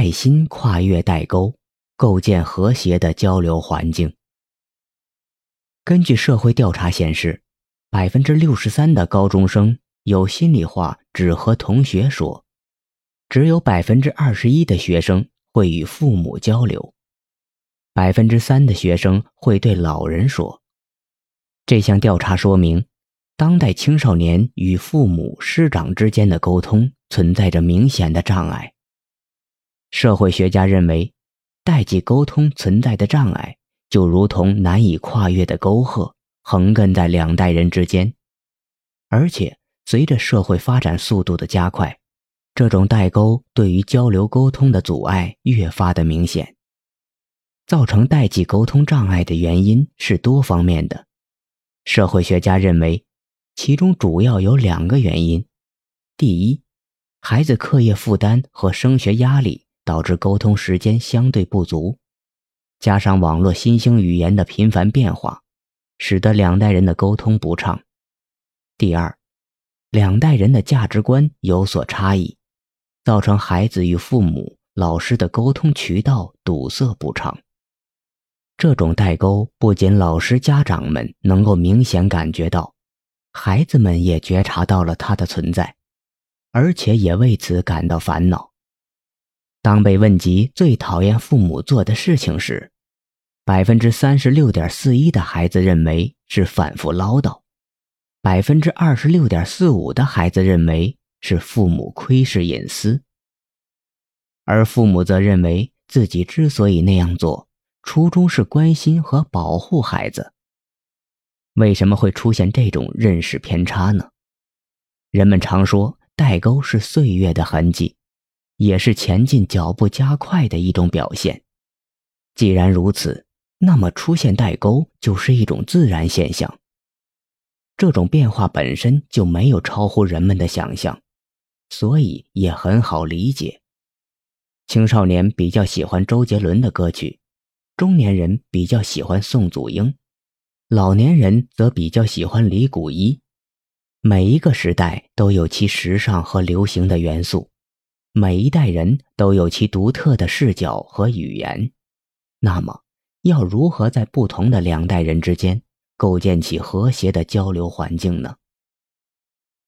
爱心跨越代沟，构建和谐的交流环境。根据社会调查显示，百分之六十三的高中生有心里话只和同学说，只有百分之二十一的学生会与父母交流，百分之三的学生会对老人说。这项调查说明，当代青少年与父母师长之间的沟通存在着明显的障碍。社会学家认为，代际沟通存在的障碍，就如同难以跨越的沟壑，横亘在两代人之间。而且，随着社会发展速度的加快，这种代沟对于交流沟通的阻碍越发的明显。造成代际沟通障碍的原因是多方面的。社会学家认为，其中主要有两个原因：第一，孩子课业负担和升学压力。导致沟通时间相对不足，加上网络新兴语言的频繁变化，使得两代人的沟通不畅。第二，两代人的价值观有所差异，造成孩子与父母、老师的沟通渠道堵塞不畅。这种代沟不仅老师、家长们能够明显感觉到，孩子们也觉察到了它的存在，而且也为此感到烦恼。当被问及最讨厌父母做的事情时，百分之三十六点四一的孩子认为是反复唠叨，百分之二十六点四五的孩子认为是父母窥视隐私，而父母则认为自己之所以那样做，初衷是关心和保护孩子。为什么会出现这种认识偏差呢？人们常说代沟是岁月的痕迹。也是前进脚步加快的一种表现。既然如此，那么出现代沟就是一种自然现象。这种变化本身就没有超乎人们的想象，所以也很好理解。青少年比较喜欢周杰伦的歌曲，中年人比较喜欢宋祖英，老年人则比较喜欢李谷一。每一个时代都有其时尚和流行的元素。每一代人都有其独特的视角和语言，那么要如何在不同的两代人之间构建起和谐的交流环境呢？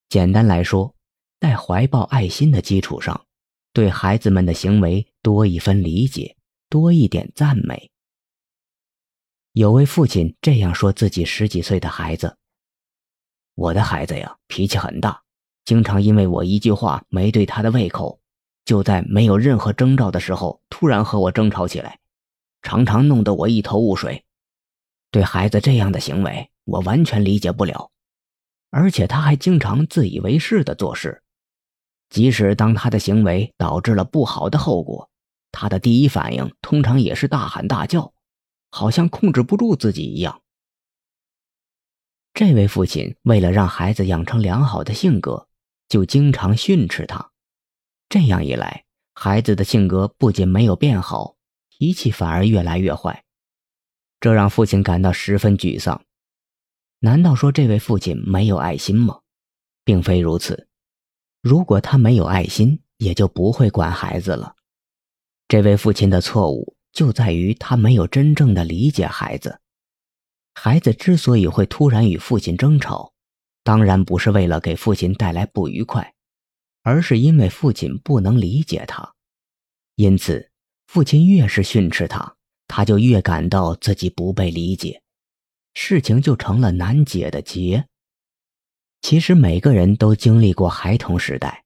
简单来说，在怀抱爱心的基础上，对孩子们的行为多一分理解，多一点赞美。有位父亲这样说自己十几岁的孩子：“我的孩子呀，脾气很大，经常因为我一句话没对他的胃口。”就在没有任何征兆的时候，突然和我争吵起来，常常弄得我一头雾水。对孩子这样的行为，我完全理解不了。而且他还经常自以为是的做事，即使当他的行为导致了不好的后果，他的第一反应通常也是大喊大叫，好像控制不住自己一样。这位父亲为了让孩子养成良好的性格，就经常训斥他。这样一来，孩子的性格不仅没有变好，脾气反而越来越坏，这让父亲感到十分沮丧。难道说这位父亲没有爱心吗？并非如此。如果他没有爱心，也就不会管孩子了。这位父亲的错误就在于他没有真正的理解孩子。孩子之所以会突然与父亲争吵，当然不是为了给父亲带来不愉快。而是因为父亲不能理解他，因此父亲越是训斥他，他就越感到自己不被理解，事情就成了难解的结。其实每个人都经历过孩童时代，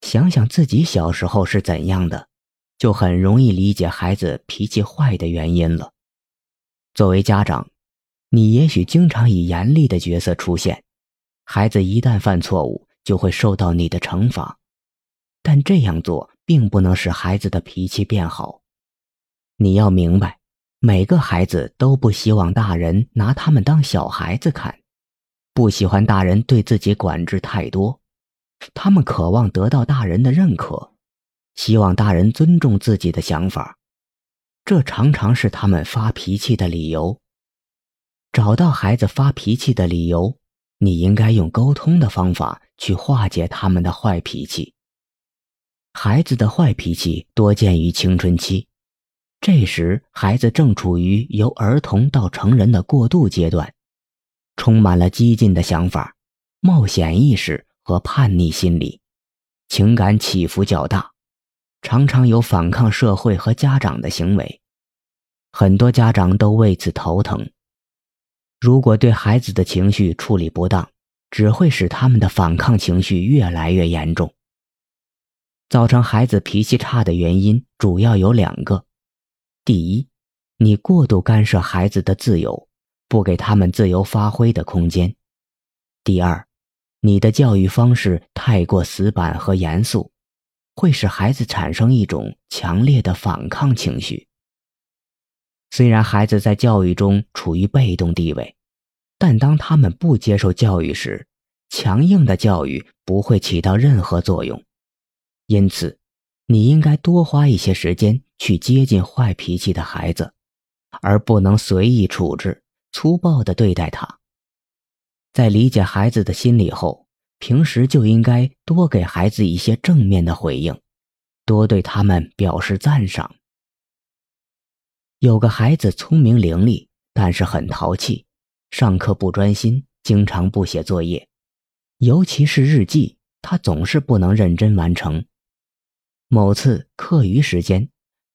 想想自己小时候是怎样的，就很容易理解孩子脾气坏的原因了。作为家长，你也许经常以严厉的角色出现，孩子一旦犯错误。就会受到你的惩罚，但这样做并不能使孩子的脾气变好。你要明白，每个孩子都不希望大人拿他们当小孩子看，不喜欢大人对自己管制太多，他们渴望得到大人的认可，希望大人尊重自己的想法，这常常是他们发脾气的理由。找到孩子发脾气的理由。你应该用沟通的方法去化解他们的坏脾气。孩子的坏脾气多见于青春期，这时孩子正处于由儿童到成人的过渡阶段，充满了激进的想法、冒险意识和叛逆心理，情感起伏较大，常常有反抗社会和家长的行为，很多家长都为此头疼。如果对孩子的情绪处理不当，只会使他们的反抗情绪越来越严重。造成孩子脾气差的原因主要有两个：第一，你过度干涉孩子的自由，不给他们自由发挥的空间；第二，你的教育方式太过死板和严肃，会使孩子产生一种强烈的反抗情绪。虽然孩子在教育中处于被动地位，但当他们不接受教育时，强硬的教育不会起到任何作用。因此，你应该多花一些时间去接近坏脾气的孩子，而不能随意处置、粗暴地对待他。在理解孩子的心理后，平时就应该多给孩子一些正面的回应，多对他们表示赞赏。有个孩子聪明伶俐，但是很淘气，上课不专心，经常不写作业，尤其是日记，他总是不能认真完成。某次课余时间，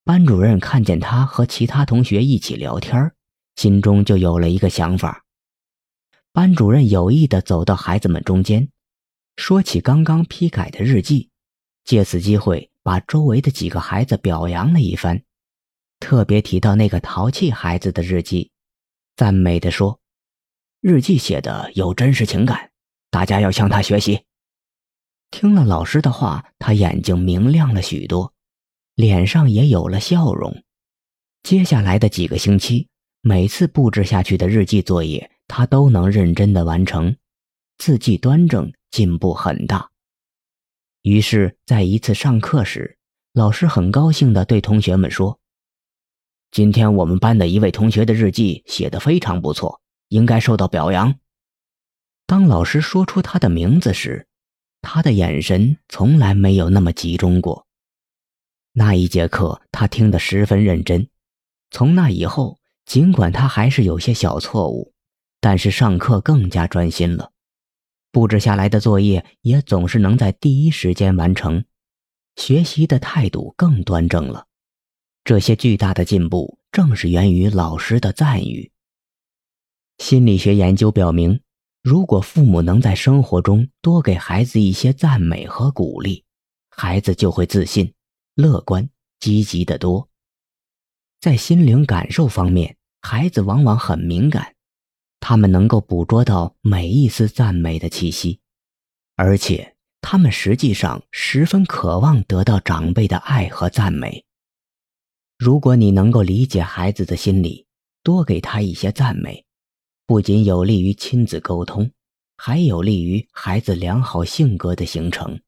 班主任看见他和其他同学一起聊天，心中就有了一个想法。班主任有意地走到孩子们中间，说起刚刚批改的日记，借此机会把周围的几个孩子表扬了一番，特别提到那个淘气孩子的日记，赞美的说：“日记写的有真实情感，大家要向他学习。”听了老师的话，他眼睛明亮了许多，脸上也有了笑容。接下来的几个星期，每次布置下去的日记作业，他都能认真的完成，字迹端正，进步很大。于是，在一次上课时，老师很高兴地对同学们说：“今天我们班的一位同学的日记写得非常不错，应该受到表扬。”当老师说出他的名字时，他的眼神从来没有那么集中过。那一节课，他听得十分认真。从那以后，尽管他还是有些小错误，但是上课更加专心了。布置下来的作业也总是能在第一时间完成，学习的态度更端正了。这些巨大的进步正是源于老师的赞誉。心理学研究表明。如果父母能在生活中多给孩子一些赞美和鼓励，孩子就会自信、乐观、积极得多。在心灵感受方面，孩子往往很敏感，他们能够捕捉到每一丝赞美的气息，而且他们实际上十分渴望得到长辈的爱和赞美。如果你能够理解孩子的心理，多给他一些赞美。不仅有利于亲子沟通，还有利于孩子良好性格的形成。